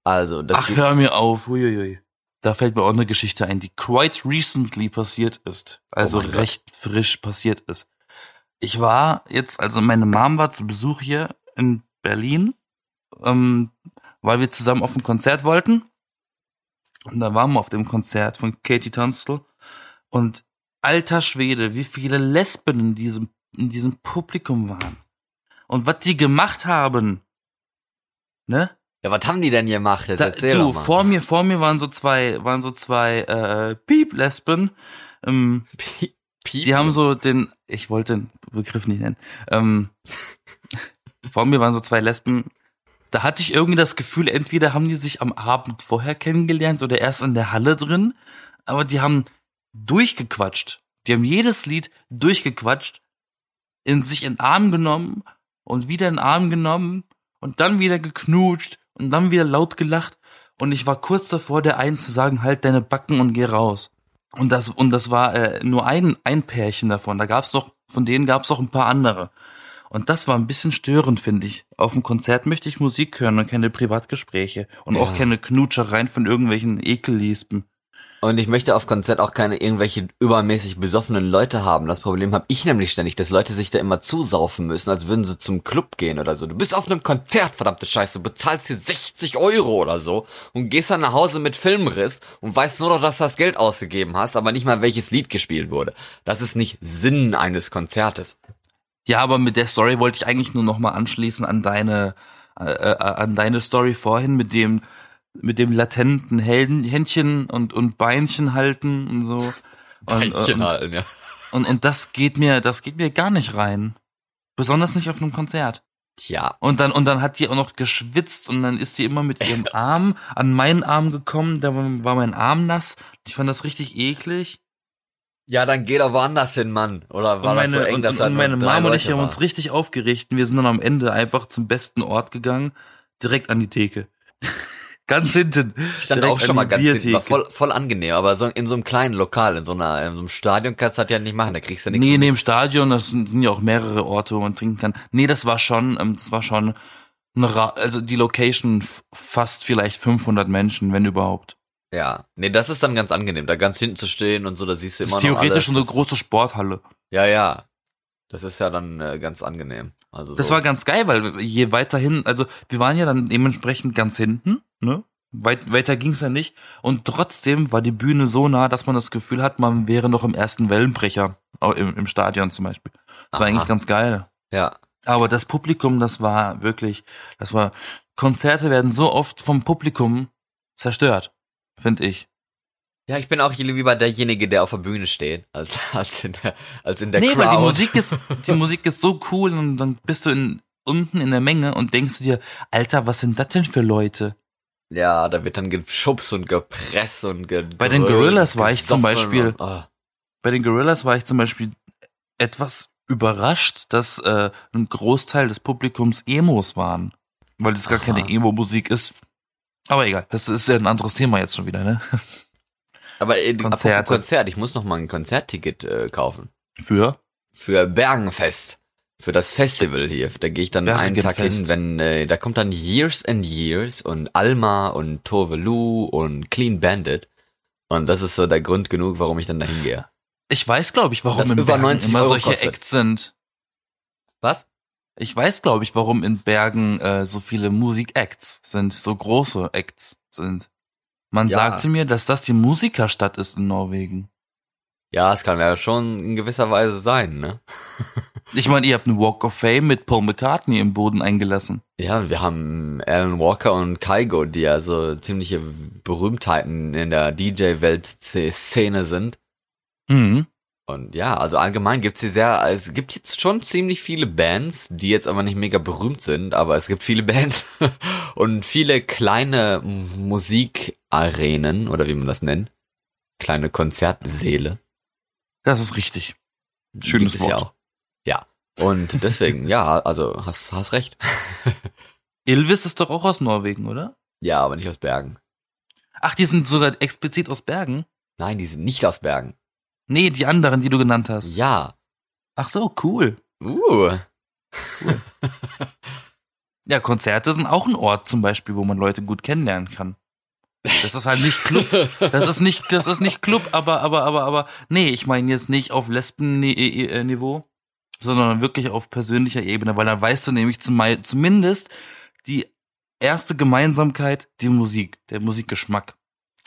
Also, das Ach, hör mir auf. Uiuiui. Da fällt mir auch eine Geschichte ein, die quite recently passiert ist. Also Oh mein Gott. recht frisch passiert ist. Ich war jetzt, also meine Mom war zu Besuch hier in Berlin, ähm, weil wir zusammen auf ein Konzert wollten. Und da waren wir auf dem Konzert von Katie Tunstall. Und alter Schwede, wie viele Lesben in diesem, in diesem Publikum waren. Und was die gemacht haben. Ne? ja, was haben die denn gemacht? Jetzt Da, erzähl du, doch mal. vor mir, vor mir waren so zwei, waren so zwei äh, Piep-Lesben. Ähm, Piep. die haben so den, ich wollte den Begriff nicht nennen. Ähm, vor mir waren so zwei Lesben. Da hatte ich irgendwie das Gefühl, entweder haben die sich am Abend vorher kennengelernt oder erst in der Halle drin, aber die haben durchgequatscht. Die haben jedes Lied durchgequatscht, in sich in den Arm genommen und wieder in den Arm genommen und dann wieder geknutscht und dann wieder laut gelacht und ich war kurz davor, der einen zu sagen, halt deine Backen und geh raus. Und das und das war äh, nur ein ein Pärchen davon. Da gab's noch von denen gab's noch ein paar andere. Und das war ein bisschen störend, finde ich. Auf dem Konzert möchte ich Musik hören und keine Privatgespräche und auch Ja. keine Knutschereien von irgendwelchen Ekellesben. Und ich möchte auf Konzert auch keine irgendwelche übermäßig besoffenen Leute haben. Das Problem habe ich nämlich ständig, dass Leute sich da immer zusaufen müssen, als würden sie zum Club gehen oder so. Du bist auf einem Konzert, verdammte Scheiße, du bezahlst hier 60 Euro oder so und gehst dann nach Hause mit Filmriss und weißt nur noch, dass du das Geld ausgegeben hast, aber nicht mal welches Lied gespielt wurde. Das ist nicht Sinn eines Konzertes. Ja, aber mit der Story wollte ich eigentlich nur noch mal anschließen an deine äh, äh, an deine Story vorhin mit dem mit dem latenten Helden, Händchen und und Beinchen halten und so. Und, Beinchen und, halten, ja. und und das geht mir das geht mir gar nicht rein. Besonders nicht auf einem Konzert. Tja. Und dann und dann hat die auch noch geschwitzt und dann ist sie immer mit ihrem Arm an meinen Arm gekommen, da war mein Arm nass. Ich fand das richtig eklig. Ja, dann geh doch woanders hin, Mann. Oder war und meine, das so eng, dass und, da und meine Mom und ich haben uns richtig aufgerichtet. Wir sind dann am Ende einfach zum besten Ort gegangen, direkt an die Theke. ganz hinten. Ich stand auch schon mal ganz hinten, war Biertheke. voll, voll angenehm, aber so in so einem kleinen Lokal, in so einer, in so einem Stadion kannst du das ja nicht machen, da kriegst du nichts. Nee, nee, im Stadion, das sind, sind ja auch mehrere Orte, wo man trinken kann. Nee, das war schon, ähm, das war schon, also die Location fast vielleicht 500 Menschen, wenn überhaupt. Ja, nee, das ist dann ganz angenehm, da ganz hinten zu stehen und so, da siehst du Das immer ist noch theoretisch alles. schon eine große Sporthalle. Ja, ja. Das ist ja dann äh, ganz angenehm. Also Das so. war ganz geil, weil je weiter hin, also wir waren ja dann dementsprechend ganz hinten, ne? Weit, weiter ging's ja nicht. Und trotzdem war die Bühne so nah, dass man das Gefühl hat, man wäre noch im ersten Wellenbrecher, im, im Stadion zum Beispiel. Das war Aha. eigentlich ganz geil. ja. Aber das Publikum, das war wirklich, das war, Konzerte werden so oft vom Publikum zerstört, finde ich. Ja, ich bin auch lieber derjenige, der auf der Bühne steht, als, als in der, als in der nee, Crowd. weil die Musik ist, die Musik ist so cool und dann bist du in, unten in der Menge und denkst dir, Alter, was sind das denn für Leute? Ja, da wird dann geschubst und gepresst und ge Bei den Gorillas war ich zum Beispiel- Und, oh. Bei den Gorillas war ich zum Beispiel etwas überrascht, dass äh, ein Großteil des Publikums Emos waren, weil das gar Aha. keine Emo-Musik ist. Aber egal, das ist ja ein anderes Thema jetzt schon wieder, ne? Aber äh, Konzerte. Konzert, ich muss noch mal ein Konzertticket äh, kaufen. Für? Für Bergenfest. Für das Festival hier. Da gehe ich dann einen Tag hin, wenn äh, da kommt dann Years and Years und Alma und Tove Lu und Clean Bandit. Und das ist so der Grund genug, warum ich dann da hingehe. Ich weiß, glaube ich, warum Das in über Bergen 90 immer solche kostet. Acts sind. Was? Ich weiß, glaube ich, warum in Bergen äh, so viele Musik-Acts sind, so große Acts sind. Man Ja. sagte mir, dass das die Musikerstadt ist in Norwegen. Ja, es kann ja schon in gewisser Weise sein, ne? Ich meine, ihr habt einen Walk of Fame mit Paul McCartney im Boden eingelassen. Ja, wir haben Alan Walker und Kygo, die ja so ziemliche Berühmtheiten in der DJ-Welt-Szene sind. Mhm. Und ja, also allgemein gibt's hier sehr, es gibt jetzt schon ziemlich viele Bands, die jetzt aber nicht mega berühmt sind, aber es gibt viele Bands und viele kleine Musikarenen oder wie man das nennt, kleine Konzertsäle. Das ist richtig. Schönes gibt es Ja, Wort. auch. ja. Und deswegen, ja, also hast, hast recht. Ilvis ist doch auch aus Norwegen, oder? Ja, aber nicht aus Bergen. Ach, die sind sogar explizit aus Bergen? Nein, die sind nicht aus Bergen. Nee, die anderen, die du genannt hast. Ja. Ach so, cool. Uh. Ja, Konzerte sind auch ein Ort zum Beispiel, wo man Leute gut kennenlernen kann. Das ist halt nicht Club. Das ist nicht, das ist nicht Club, aber, aber, aber, aber, nee, ich meine jetzt nicht auf Lesben-Niveau, sondern wirklich auf persönlicher Ebene, weil dann weißt du nämlich zum, zumindest die erste Gemeinsamkeit, die Musik, der Musikgeschmack.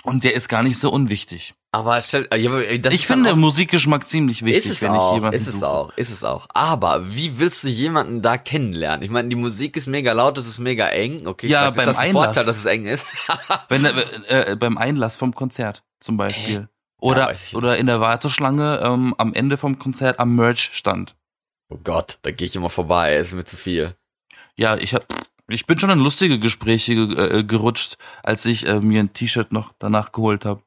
Und der ist gar nicht so unwichtig. Aber stell, ja, das ich finde auch- Musikgeschmack ziemlich wichtig, ist es wenn auch, ich jemanden ist es suche. auch, ist es auch. Aber wie willst du jemanden da kennenlernen? Ich meine, die Musik ist mega laut, es ist mega eng. Okay, Ja, beim ist das ein Einlass. Vorteil, dass es eng ist. Wenn, äh, äh, beim Einlass vom Konzert zum Beispiel. Oder, weiß ich oder in der Warteschlange ähm, am Ende vom Konzert am Merch-Stand. oh Gott, da gehe ich immer vorbei, ist mir zu viel. Ja, ich hab, ich bin schon in lustige Gespräche ge- äh, gerutscht, als ich äh, mir ein T-Shirt noch danach geholt habe.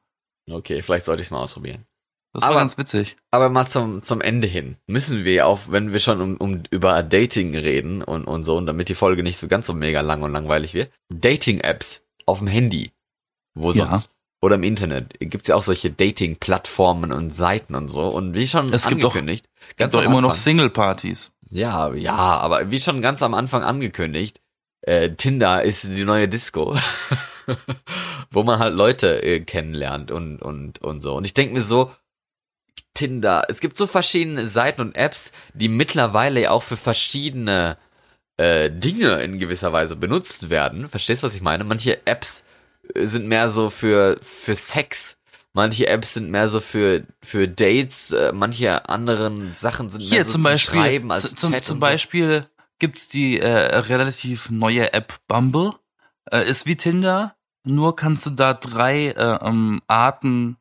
Okay, vielleicht sollte ich es mal ausprobieren. Das war Aber- ganz witzig. Aber mal zum, zum Ende hin. Müssen wir auch, wenn wir schon um, um über Dating reden und, und so, und damit die Folge nicht so ganz so mega lang und langweilig wird. Dating-Apps auf dem Handy. Wo Ja. sonst? Oder im Internet. Gibt ja auch solche Dating-Plattformen und Seiten und so. Und wie schon Es gibt doch- angekündigt. Gibt doch immer noch Anfang- Single-Partys. Ja, ja, aber wie schon ganz am Anfang angekündigt, äh, Tinder ist die neue Disco. wo man halt Leute äh, kennenlernt und, und, und so. Und ich denke mir so, Tinder, es gibt so verschiedene Seiten und Apps, die mittlerweile auch für verschiedene äh, Dinge in gewisser Weise benutzt werden. Verstehst du, was ich meine? Manche Apps äh, sind mehr so für, für Sex. Manche Apps sind mehr so für, für Dates, äh, manche anderen Sachen sind Hier mehr so zum Beispiel, Schreiben als zu- zum, Chat zum und so. Gibt's die äh, relativ neue App Bumble. Äh, ist wie Tinder, nur kannst du da drei äh, ähm, Arten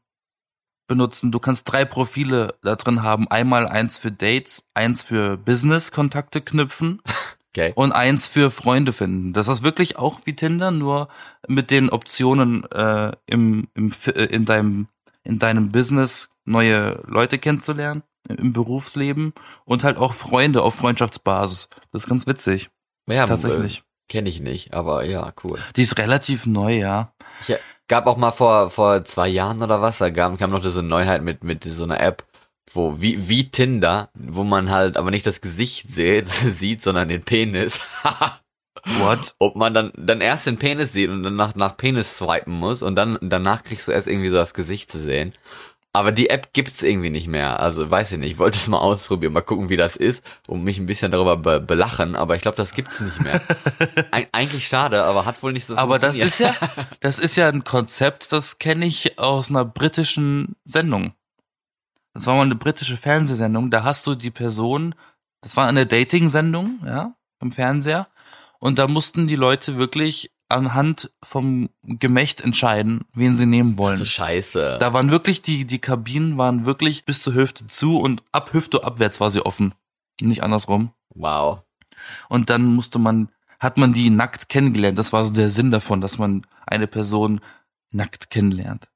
benutzen. Du kannst drei Profile da drin haben. Einmal eins für Dates, eins für Business-Kontakte knüpfen Okay. und eins für Freunde finden. Das ist wirklich auch wie Tinder, nur mit den Optionen äh, im, im, äh, in deinem in deinem Business neue Leute kennenzulernen im Berufsleben und halt auch Freunde auf Freundschaftsbasis. Das ist ganz witzig, Ja, tatsächlich. Kenne ich nicht, aber ja, cool. Die ist relativ neu, ja. Ich, gab auch mal vor, vor zwei Jahren oder was, da kam, kam noch eine Neuheit mit, mit so einer App, wo, wie, wie Tinder, wo man halt aber nicht das Gesicht sieht, sieht sondern den Penis. What? Ob man dann, dann erst den Penis sieht und dann nach, nach Penis swipen muss und dann, danach kriegst du erst irgendwie so das Gesicht zu sehen. Aber die App gibt's irgendwie nicht mehr. Also weiß ich nicht. Ich wollte es mal ausprobieren, mal gucken, wie das ist und mich ein bisschen darüber be belachen. Aber ich glaube, das gibt's nicht mehr. Eig eigentlich schade, aber hat wohl nicht so Aber das ist ja, das ist ja ein Konzept, das kenne ich aus einer britischen Sendung. Das war mal eine britische Fernsehsendung, da hast du die Person, das war eine Dating-Sendung, ja, im Fernseher, und da mussten die Leute wirklich anhand vom Gemächt entscheiden, wen sie nehmen wollen. so scheiße. Da waren wirklich die, die Kabinen waren wirklich bis zur Hüfte zu und ab Hüfte abwärts war sie offen. Nicht andersrum. wow. Und dann musste man, hat man die nackt kennengelernt. Das war so der Sinn davon, dass man eine Person nackt kennenlernt.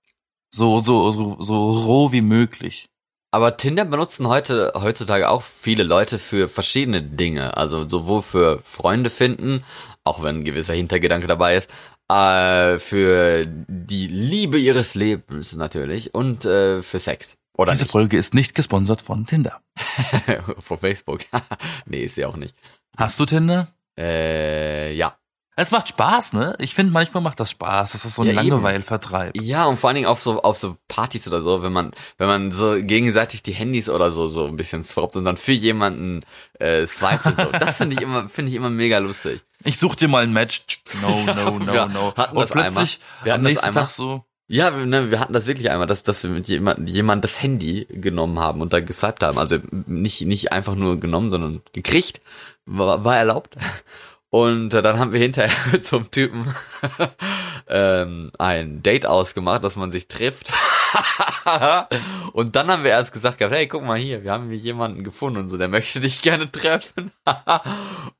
So, so, so, so roh wie möglich. Aber Tinder benutzen heute heutzutage auch viele Leute für verschiedene Dinge. Also sowohl für Freunde finden, auch wenn ein gewisser Hintergedanke dabei ist, äh, für die Liebe ihres Lebens natürlich und äh, für Sex. Oder Diese nicht? Folge ist nicht gesponsert von Tinder. Von Facebook. nee, ist sie auch nicht. Hast du Tinder? Äh, ja. Es macht Spaß, ne? Ich finde, manchmal macht das Spaß. Das ist so ein Ja. Langeweilvertreib. Ja, und vor allen Dingen auf so, auf so Partys oder so, wenn man, wenn man so gegenseitig die Handys oder so, so ein bisschen swappt und dann für jemanden äh, swiped und so. Das finde ich immer, finde ich immer mega lustig. Ich such dir mal ein Match. No, no, no, Wir no. hatten Und das einmal. plötzlich Wir am hatten das nächsten einmal. Tag so, Ja, wir, ne, wir hatten das wirklich einmal, dass, dass wir mit jemand, jemand das Handy genommen haben und da geswiped haben. Also nicht, nicht einfach nur genommen, sondern gekriegt. War, war erlaubt. Und äh, dann haben wir hinterher mit so einem Typen ähm, ein Date ausgemacht, dass man sich trifft. und dann haben wir erst gesagt gehabt, hey, guck mal hier, wir haben hier jemanden gefunden und so, der möchte dich gerne treffen.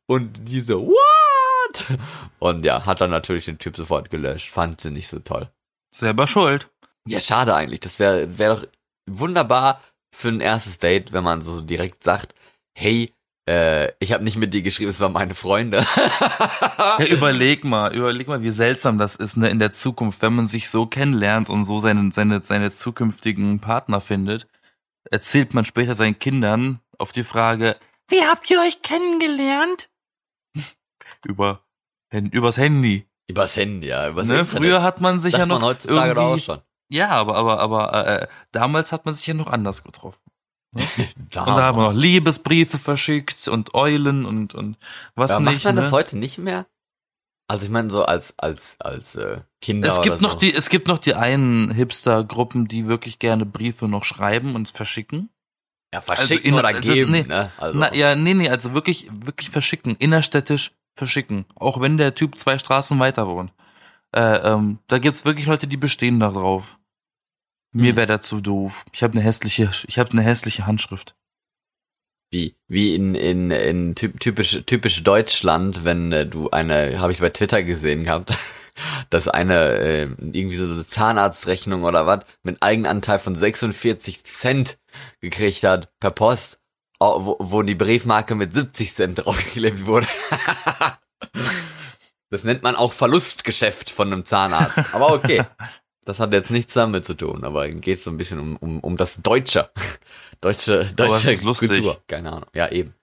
und die so, what? Und ja, hat dann natürlich den Typ sofort gelöscht. Fand sie nicht so toll. selber schuld. Ja, schade eigentlich. Das wäre wär doch wunderbar für ein erstes Date, wenn man so direkt sagt, hey, äh, ich habe nicht mit dir geschrieben, es waren meine Freunde. Ja, überleg mal, überleg mal, wie seltsam das ist, ne, in der Zukunft, wenn man sich so kennenlernt und so seine, seine, seine zukünftigen Partner findet, erzählt man später seinen Kindern auf die Frage, wie habt ihr euch kennengelernt? Über, übers Handy. Übers Handy, ja. Übers Ne? Internet. Früher hat man sich das ja man noch heutzutage doch auch irgendwie, schon. ja, aber, aber, aber, äh, damals hat man sich ja noch anders getroffen. Da, Und da haben wir noch Liebesbriefe verschickt und Eulen und, und was ja, nicht. macht man ne? das heute nicht mehr? Also ich meine so als als als äh, Kinder Es gibt noch so. die, es gibt noch die einen Hipster-Gruppen, die wirklich gerne Briefe noch schreiben und verschicken. ja, verschicken in- oder also, geben, nee. ne? Also Na, ja, nee, nee, also wirklich, wirklich verschicken, innerstädtisch verschicken. Auch wenn der Typ zwei Straßen weiter wohnt. Äh, ähm, da gibt's wirklich Leute, die bestehen da drauf. Mir Hm. wäre dazu doof. Ich habe eine hässliche, ich habe eine hässliche Handschrift. Wie, wie in, in, in typ, typisch, typisch Deutschland, wenn äh, du eine, habe ich bei Twitter gesehen gehabt, dass eine, äh, irgendwie so eine Zahnarztrechnung oder was, mit Eigenanteil von 46 Cent gekriegt hat, per Post, wo, wo die Briefmarke mit 70 Cent draufgeklebt wurde. das nennt man auch Verlustgeschäft von einem Zahnarzt. Aber okay. Das hat jetzt nichts damit zu tun, aber geht so ein bisschen um, um, um das Deutsche. Deutsche, deutsche. Kultur. Keine Ahnung. Ja, eben.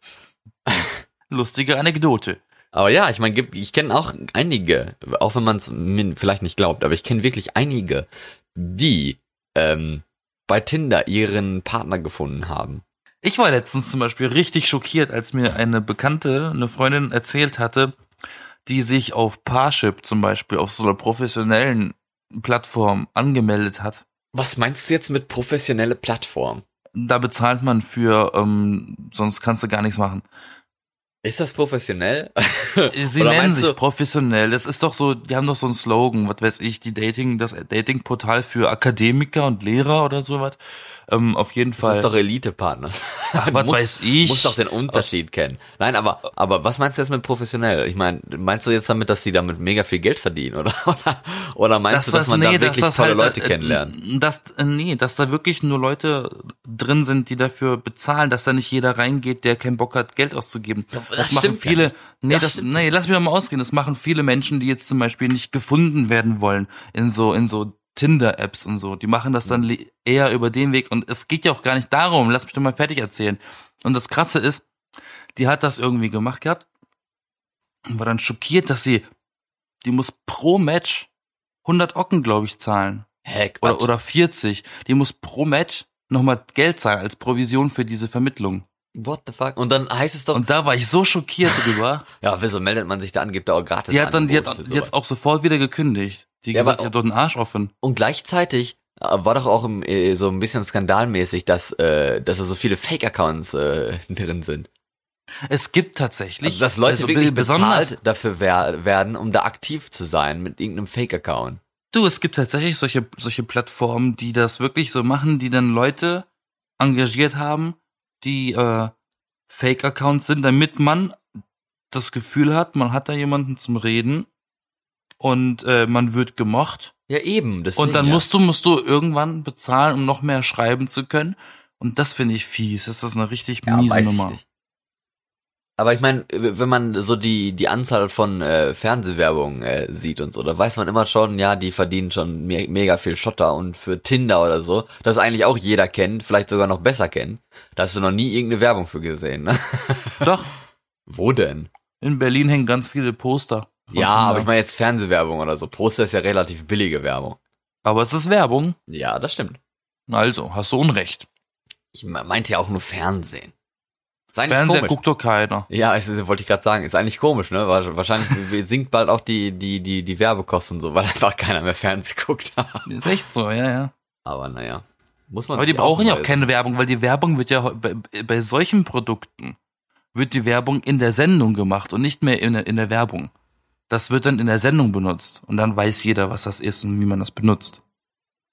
Lustige Anekdote. Aber ja, ich meine, ich kenne auch einige, auch wenn man es vielleicht nicht glaubt, aber ich kenne wirklich einige, die ähm, bei Tinder ihren Partner gefunden haben. Ich war letztens zum Beispiel richtig schockiert, als mir eine Bekannte, eine Freundin erzählt hatte, die sich auf Parship zum Beispiel auf so einer professionellen Plattform angemeldet hat. Was meinst du jetzt mit professionelle Plattform? Da bezahlt man für, ähm, sonst kannst du gar nichts machen. Ist das professionell? Sie nennen sich professionell. Das ist doch so, die haben doch so einen Slogan, was weiß ich, die Dating, das Datingportal für Akademiker und Lehrer oder sowas. Ähm, auf jeden Fall. Das ist doch Elite-Partner. Ach, was muss, weiß ich. Muss doch den Unterschied kennen. Nein, aber, aber was meinst du jetzt mit professionell? Ich meine, meinst du jetzt damit, dass sie damit mega viel Geld verdienen, oder? Oder, oder meinst das, du, dass das, man nee, da wirklich das tolle halt, Leute äh, kennenlernt? Das, äh, nee, dass da wirklich nur Leute drin sind, die dafür bezahlen, dass da nicht jeder reingeht, der keinen Bock hat, Geld auszugeben. Das, das machen viele, nee, das, das nee, lass mich doch mal ausgehen. Das machen viele Menschen, die jetzt zum Beispiel nicht gefunden werden wollen in so, in so Tinder-Apps und so. Die machen das dann eher über den Weg. Und es geht ja auch gar nicht darum, lass mich doch mal fertig erzählen. Und das Krasse ist, die hat das irgendwie gemacht gehabt und war dann schockiert, dass sie, die muss pro Match 100 Ocken, glaube ich, zahlen. Heck, oder, oder 40. Die muss pro Match nochmal Geld zahlen als Provision für diese Vermittlung. What the fuck? Und dann heißt es doch. Und da war ich so schockiert drüber. ja, wieso meldet man sich da an, gibt da auch gratis Die hat dann, die hat jetzt auch sofort wieder gekündigt. Die ja, gesagt, aber, die hat dort einen Arsch offen. Und gleichzeitig äh, war doch auch im, äh, so ein bisschen skandalmäßig, dass, äh, dass da so viele Fake-Accounts äh, drin sind. Es gibt tatsächlich. Also, dass Leute also wirklich bezahlt dafür wer werden, um da aktiv zu sein mit irgendeinem Fake-Account. Du, es gibt tatsächlich solche, solche Plattformen, die das wirklich so machen, die dann Leute engagiert haben, die äh, Fake-Accounts sind, damit man das Gefühl hat, man hat da jemanden zum Reden und äh, man wird gemocht. Ja, eben. Deswegen, und dann musst du, musst du irgendwann bezahlen, um noch mehr schreiben zu können. Und das finde ich fies. Das ist eine richtig ja, miese Nummer. Aber ich meine, wenn man so die die Anzahl von äh, Fernsehwerbung äh, sieht und so, da weiß man immer schon, ja, die verdienen schon me mega viel Schotter und für Tinder oder so, das eigentlich auch jeder kennt, vielleicht sogar noch besser kennt. Da hast du noch nie irgendeine Werbung für gesehen, ne? Doch. Wo denn? In Berlin hängen ganz viele Poster. Ja, Tinder. aber ich meine jetzt Fernsehwerbung oder so. Poster ist ja relativ billige Werbung. Aber es ist Werbung. Ja, das stimmt. Also, hast du Unrecht. Ich meinte ja auch nur Fernsehen. Fernseher komisch. guckt doch keiner. Ja, ist, wollte ich gerade sagen, ist eigentlich komisch, ne? Wahrscheinlich sinkt bald auch die, die, die, die Werbekosten so, weil einfach keiner mehr Fernsehen guckt. ist echt so, ja, ja. Aber naja. Muss man Aber die brauchen ja auch keine Werbung, weil die Werbung wird ja bei, bei solchen Produkten wird die Werbung in der Sendung gemacht und nicht mehr in der, in der Werbung. Das wird dann in der Sendung benutzt und dann weiß jeder, was das ist und wie man das benutzt.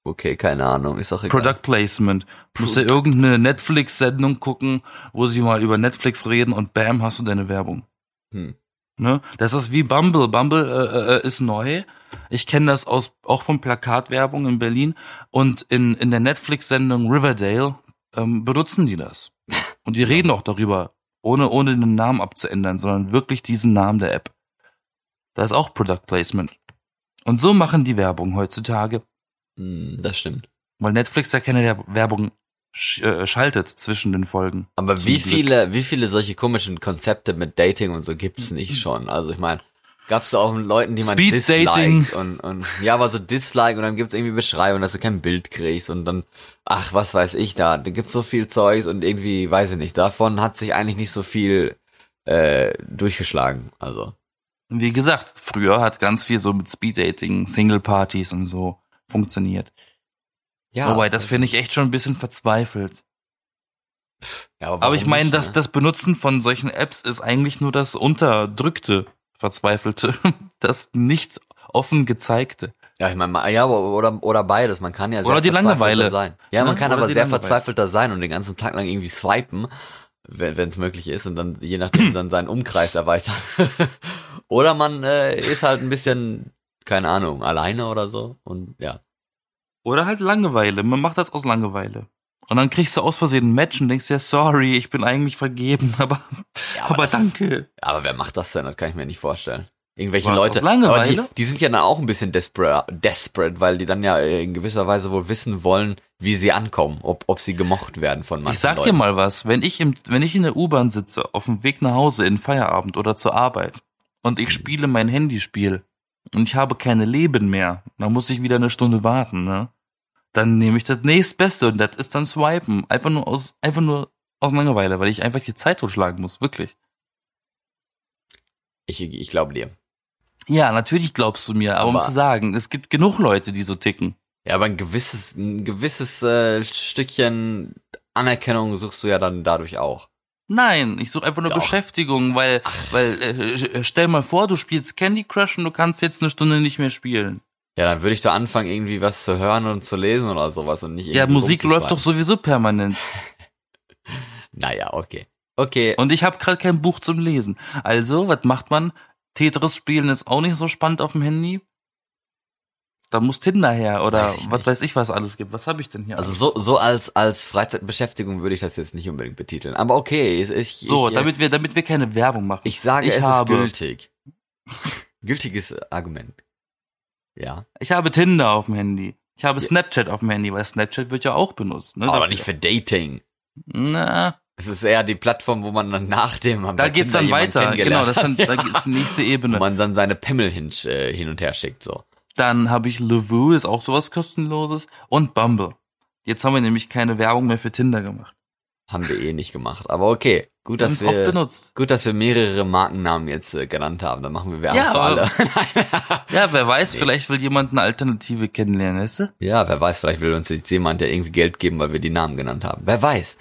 Okay, keine Ahnung, ist auch egal. Product Placement. Musst du irgendeine Netflix-Sendung gucken, wo sie mal über Netflix reden und bam, hast du deine Werbung. Hm. Ne? Das ist wie Bumble. Bumble äh, äh, ist neu. Ich kenne das aus auch von Plakatwerbung in Berlin und in in der Netflix-Sendung Riverdale ähm, benutzen die das und die reden auch darüber, ohne ohne den Namen abzuändern, sondern wirklich diesen Namen der App. Da ist auch Product Placement. Und so machen die Werbung heutzutage. Hm, das stimmt. Weil Netflix ja keine Werbung sch äh, schaltet zwischen den Folgen. Aber wie Glück. viele, wie viele solche komischen Konzepte mit Dating und so gibt's nicht schon? Also ich meine, gab's da auch Leuten, die man Speed Dating und, und ja, aber so Dislike und dann gibt's irgendwie Beschreibung, dass du kein Bild kriegst und dann, ach, was weiß ich da, da gibt's so viel Zeugs und irgendwie, weiß ich nicht, davon hat sich eigentlich nicht so viel äh, durchgeschlagen. Also. Wie gesagt, früher hat ganz viel so mit Speed Dating, Single Partys und so funktioniert. Ja. Wobei, das finde ich echt schon ein bisschen verzweifelt. Ja, aber, aber ich meine, dass ne? das Benutzen von solchen Apps ist eigentlich nur das unterdrückte, verzweifelte, das nicht offen gezeigte. Ja, ich meine, ja, oder, oder beides. Man kann ja sehr oder die Langeweile sein. Ja, man ne? kann oder aber sehr verzweifelter sein und den ganzen Tag lang irgendwie swipen, wenn es möglich ist und dann je nachdem dann seinen Umkreis erweitern. oder man äh, ist halt ein bisschen keine Ahnung, alleine oder so und ja. Oder halt Langeweile. Man macht das aus Langeweile. Und dann kriegst du aus Versehen ein Match und denkst ja, sorry, ich bin eigentlich vergeben, aber, ja, aber, aber danke. Aber wer macht das denn? Das kann ich mir nicht vorstellen. Irgendwelche Was, Leute. Aber die, die sind ja dann auch ein bisschen desperate, desperate, weil die dann ja in gewisser Weise wohl wissen wollen, wie sie ankommen, ob, ob sie gemocht werden von manchen Ich sag Leuten. dir mal was, wenn ich im, wenn ich in der U-Bahn sitze, auf dem Weg nach Hause in Feierabend oder zur Arbeit und ich spiele mein Handyspiel und ich habe keine Leben mehr, dann muss ich wieder eine Stunde warten, ne? Dann nehme ich das nächstbeste und das ist dann swipen. Einfach nur aus, einfach nur aus Langeweile, weil ich einfach die Zeit totschlagen muss, wirklich. Ich, ich glaube dir. Ja, natürlich glaubst du mir, aber, um Aber- zu sagen, es gibt genug Leute, die so ticken. Ja, aber ein gewisses, ein gewisses äh, Stückchen Anerkennung suchst du ja dann dadurch auch. Nein, ich suche einfach nur Doch. Beschäftigung, weil, weil äh, stell mal vor, du spielst Candy Crush und du kannst jetzt eine Stunde nicht mehr spielen. Ja, dann würde ich doch anfangen, irgendwie was zu hören und zu lesen oder sowas und nicht Ja, irgendwie Musik läuft doch sowieso permanent. Naja, okay. Okay. Und ich habe gerade kein Buch zum Lesen. Also, was macht man? Tetris spielen ist auch nicht so spannend auf dem Handy. Da muss Tinder her oder Weiß was weiß ich, was alles gibt. Was habe ich denn hier? Also so, so als, als Freizeitbeschäftigung würde ich das jetzt nicht unbedingt betiteln. Aber okay, ich, ich, so, ich, äh, damit wir, damit wir keine Werbung machen. ich sage, ich es habe- ist gültig. Gültiges Argument. Ja. Ich habe Tinder auf dem Handy. Ich habe Ja. Snapchat auf dem Handy, weil Snapchat wird ja auch benutzt. Ne, Aber dafür. nicht für Dating. Na, Es ist eher die Plattform, wo man dann nach dem man da geht's Tinder dann weiter. Genau, das dann, hat, da geht's die nächste wo Ebene. man dann seine Pimmel hin, äh, hin und her schickt, so. Dann habe ich Lovoo, ist auch sowas kostenloses. Und Bumble. Jetzt haben wir nämlich keine Werbung mehr für Tinder gemacht. Haben wir eh nicht gemacht. Aber okay. Gut, Wir dass oft wir, benutzt. gut, dass wir mehrere Markennamen jetzt äh, genannt haben. Dann machen wir Werbung Ja, für alle. Ja, wer weiß, Nee. vielleicht will jemand eine Alternative kennenlernen, weißt du? ja, wer weiß, vielleicht will uns jetzt jemand ja irgendwie Geld geben, weil wir die Namen genannt haben. Wer weiß.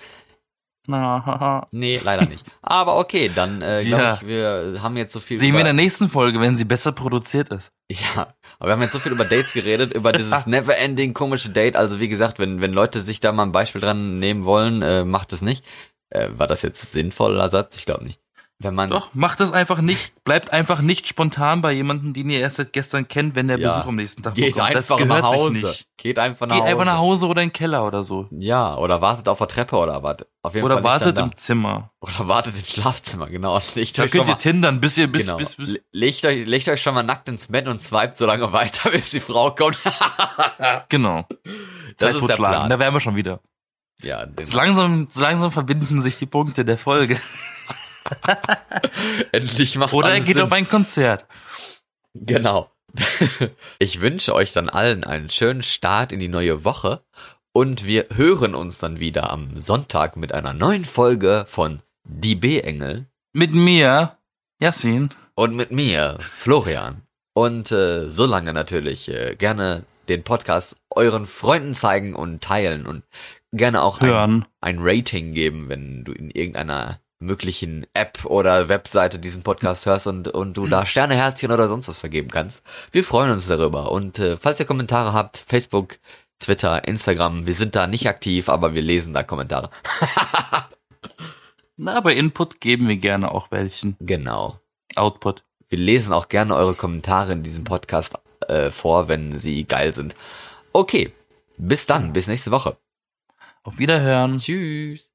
Na. Nee, leider nicht. Aber okay, dann äh, glaube Ja. ich, wir haben jetzt so viel Sehen wir in der nächsten Folge, wenn sie besser produziert ist. Ja, aber wir haben jetzt so viel über Dates geredet, über dieses never-ending komische Date. Also wie gesagt, wenn, wenn Leute sich da mal ein Beispiel dran nehmen wollen, äh, macht es nicht. Äh, war das jetzt sinnvoller Satz? Ich glaube nicht. Wenn man Doch, macht es einfach nicht. Bleibt einfach nicht spontan bei jemandem, den ihr erst seit gestern kennt, wenn der Ja. Besuch am nächsten Tag geht bekommt. einfach das gehört nach Hause. sich nicht. Geht einfach nach Geht Hause. einfach nach Hause oder in den Keller oder so. Ja, oder wartet auf der Treppe oder was. Auf jeden Oder Fall wartet im Zimmer. Oder wartet im Schlafzimmer, genau. Legt Da euch könnt ihr mal, tindern, bis ihr, bis, genau. bis, bis. Le- Legt euch, legt euch schon mal nackt ins Bett und swipet so lange weiter, bis die Frau kommt. Genau. Das Zeit totschlagen. Da wären wir schon wieder. ja, So langsam, so langsam verbinden sich die Punkte der Folge. endlich macht Oder er geht Sinn. auf ein Konzert. Genau. Ich wünsche euch dann allen einen schönen Start in die neue Woche und wir hören uns dann wieder am Sonntag mit einer neuen Folge von Die B-Engel Mit mir, Yassin. und mit mir, Florian. Und äh, solange natürlich äh, gerne den Podcast euren Freunden zeigen und teilen und gerne auch ein, Hören. ein Rating geben, wenn du in irgendeiner möglichen App oder Webseite diesen Podcast hörst und, und du da Sterne, Herzchen oder sonst was vergeben kannst. Wir freuen uns darüber. Und äh, falls ihr Kommentare habt, Facebook, Twitter, Instagram, wir sind da nicht aktiv, aber wir lesen da Kommentare. Na, aber Input geben wir gerne auch welchen. Genau. Output. Wir lesen auch gerne eure Kommentare in diesem Podcast äh, vor, wenn sie geil sind. Okay, bis dann, bis nächste Woche. Auf Wiederhören. Tschüss.